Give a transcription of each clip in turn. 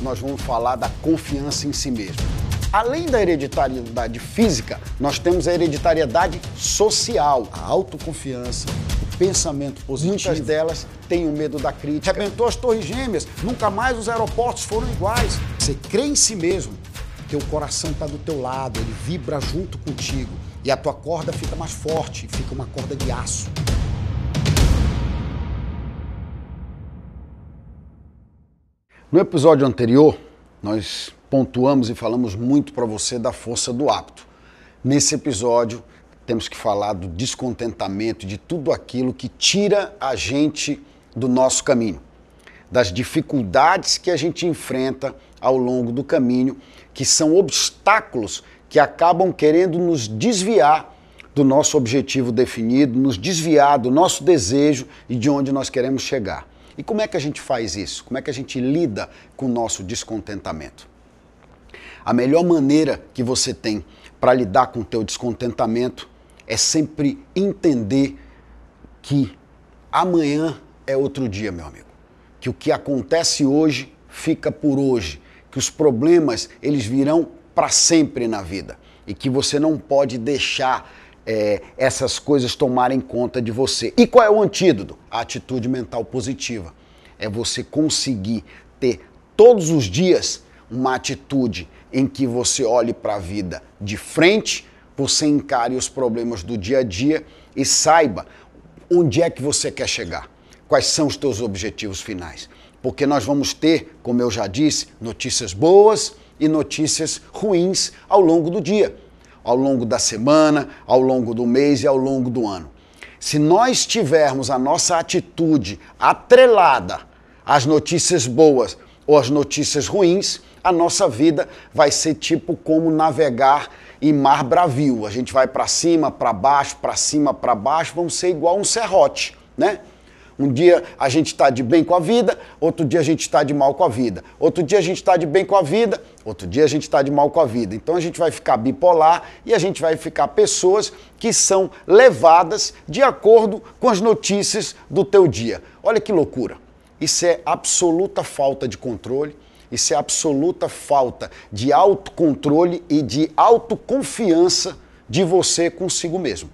nós vamos falar da confiança em si mesmo. Além da hereditariedade física, nós temos a hereditariedade social, a autoconfiança, o pensamento positivo. Muitas delas têm o medo da crítica. Rebentou as torres gêmeas, nunca mais os aeroportos foram iguais. Você crê em si mesmo, teu coração está do teu lado, ele vibra junto contigo e a tua corda fica mais forte, fica uma corda de aço. No episódio anterior, nós pontuamos e falamos muito para você da força do hábito. Nesse episódio, temos que falar do descontentamento, de tudo aquilo que tira a gente do nosso caminho, das dificuldades que a gente enfrenta ao longo do caminho, que são obstáculos que acabam querendo nos desviar do nosso objetivo definido, nos desviar do nosso desejo e de onde nós queremos chegar. E como é que a gente faz isso? Como é que a gente lida com o nosso descontentamento? A melhor maneira que você tem para lidar com o teu descontentamento é sempre entender que amanhã é outro dia, meu amigo. Que o que acontece hoje fica por hoje, que os problemas eles virão para sempre na vida e que você não pode deixar é, essas coisas tomarem conta de você. E qual é o antídoto? A atitude mental positiva. É você conseguir ter todos os dias uma atitude em que você olhe para a vida de frente, você encare os problemas do dia a dia e saiba onde é que você quer chegar, quais são os teus objetivos finais. Porque nós vamos ter, como eu já disse, notícias boas e notícias ruins ao longo do dia ao longo da semana, ao longo do mês e ao longo do ano. Se nós tivermos a nossa atitude atrelada às notícias boas ou às notícias ruins, a nossa vida vai ser tipo como navegar em mar bravio. A gente vai para cima, para baixo, para cima, para baixo, vamos ser igual um serrote, né? Um dia a gente está de bem com a vida, outro dia a gente está de mal com a vida. Outro dia a gente está de bem com a vida, outro dia a gente está de mal com a vida. Então a gente vai ficar bipolar e a gente vai ficar pessoas que são levadas de acordo com as notícias do teu dia. Olha que loucura. Isso é absoluta falta de controle. Isso é absoluta falta de autocontrole e de autoconfiança de você consigo mesmo.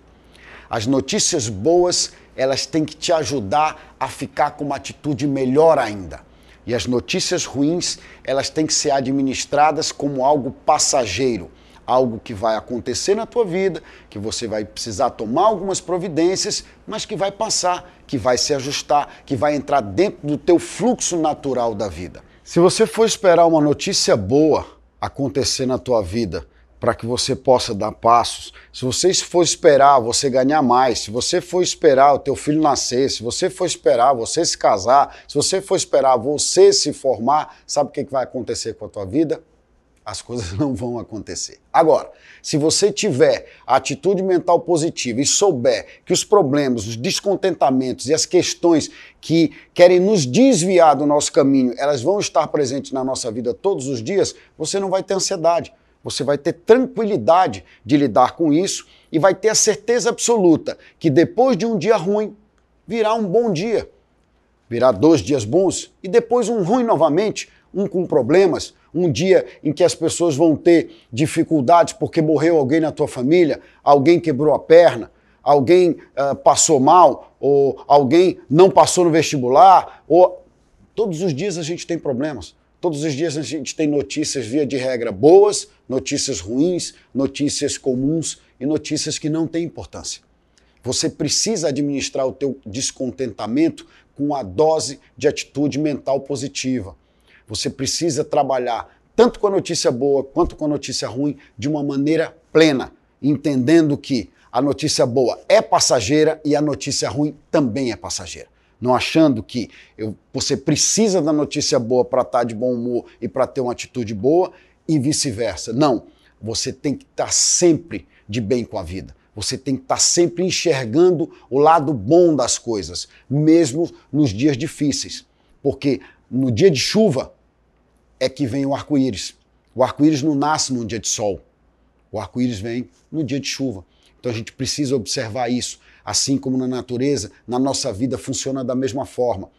As notícias boas elas têm que te ajudar a ficar com uma atitude melhor ainda. E as notícias ruins, elas têm que ser administradas como algo passageiro, algo que vai acontecer na tua vida, que você vai precisar tomar algumas providências, mas que vai passar, que vai se ajustar, que vai entrar dentro do teu fluxo natural da vida. Se você for esperar uma notícia boa acontecer na tua vida, para que você possa dar passos. Se você for esperar você ganhar mais, se você for esperar o teu filho nascer, se você for esperar você se casar, se você for esperar você se formar, sabe o que vai acontecer com a tua vida? As coisas não vão acontecer. Agora, se você tiver a atitude mental positiva e souber que os problemas, os descontentamentos e as questões que querem nos desviar do nosso caminho, elas vão estar presentes na nossa vida todos os dias, você não vai ter ansiedade você vai ter tranquilidade de lidar com isso e vai ter a certeza absoluta que depois de um dia ruim virá um bom dia. Virá dois dias bons e depois um ruim novamente, um com problemas, um dia em que as pessoas vão ter dificuldades porque morreu alguém na tua família, alguém quebrou a perna, alguém uh, passou mal, ou alguém não passou no vestibular, ou todos os dias a gente tem problemas. Todos os dias a gente tem notícias, via de regra, boas, notícias ruins, notícias comuns e notícias que não têm importância. Você precisa administrar o teu descontentamento com a dose de atitude mental positiva. Você precisa trabalhar tanto com a notícia boa quanto com a notícia ruim de uma maneira plena, entendendo que a notícia boa é passageira e a notícia ruim também é passageira não achando que eu, você precisa da notícia boa para estar tá de bom humor e para ter uma atitude boa e vice-versa. Não, você tem que estar tá sempre de bem com a vida. Você tem que estar tá sempre enxergando o lado bom das coisas, mesmo nos dias difíceis. Porque no dia de chuva é que vem o arco-íris. O arco-íris não nasce num dia de sol. O arco-íris vem no dia de chuva. Então a gente precisa observar isso. Assim como na natureza, na nossa vida funciona da mesma forma.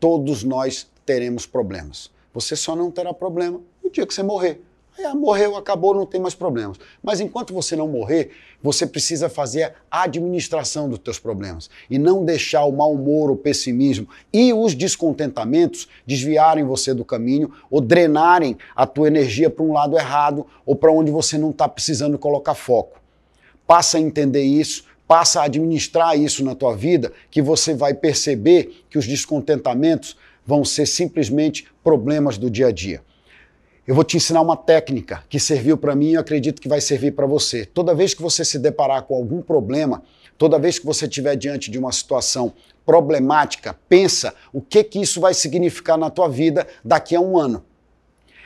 Todos nós teremos problemas. Você só não terá problema no dia que você morrer. Aí, ah, morreu, acabou, não tem mais problemas. Mas enquanto você não morrer, você precisa fazer a administração dos teus problemas e não deixar o mau humor, o pessimismo e os descontentamentos desviarem você do caminho ou drenarem a tua energia para um lado errado ou para onde você não está precisando colocar foco. Passa a entender isso, passa a administrar isso na tua vida, que você vai perceber que os descontentamentos vão ser simplesmente problemas do dia a dia. Eu vou te ensinar uma técnica que serviu para mim e acredito que vai servir para você. Toda vez que você se deparar com algum problema, toda vez que você estiver diante de uma situação problemática, pensa o que que isso vai significar na tua vida daqui a um ano.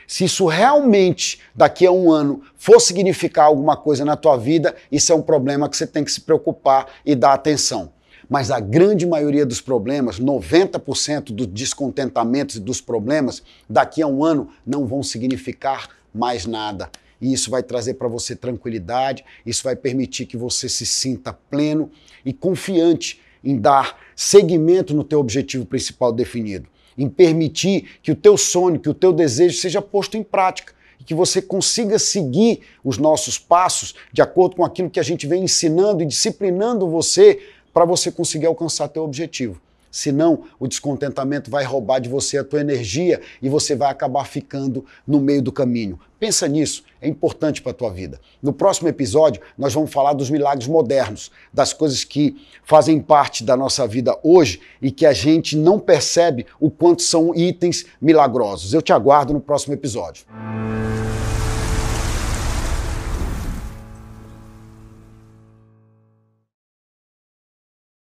Se isso realmente daqui a um ano for significar alguma coisa na tua vida, isso é um problema que você tem que se preocupar e dar atenção. Mas a grande maioria dos problemas, 90% dos descontentamentos e dos problemas, daqui a um ano não vão significar mais nada. E isso vai trazer para você tranquilidade, isso vai permitir que você se sinta pleno e confiante em dar seguimento no teu objetivo principal definido, em permitir que o teu sonho, que o teu desejo seja posto em prática e que você consiga seguir os nossos passos de acordo com aquilo que a gente vem ensinando e disciplinando você para você conseguir alcançar teu objetivo. Senão, o descontentamento vai roubar de você a tua energia e você vai acabar ficando no meio do caminho. Pensa nisso, é importante para a tua vida. No próximo episódio, nós vamos falar dos milagres modernos, das coisas que fazem parte da nossa vida hoje e que a gente não percebe o quanto são itens milagrosos. Eu te aguardo no próximo episódio.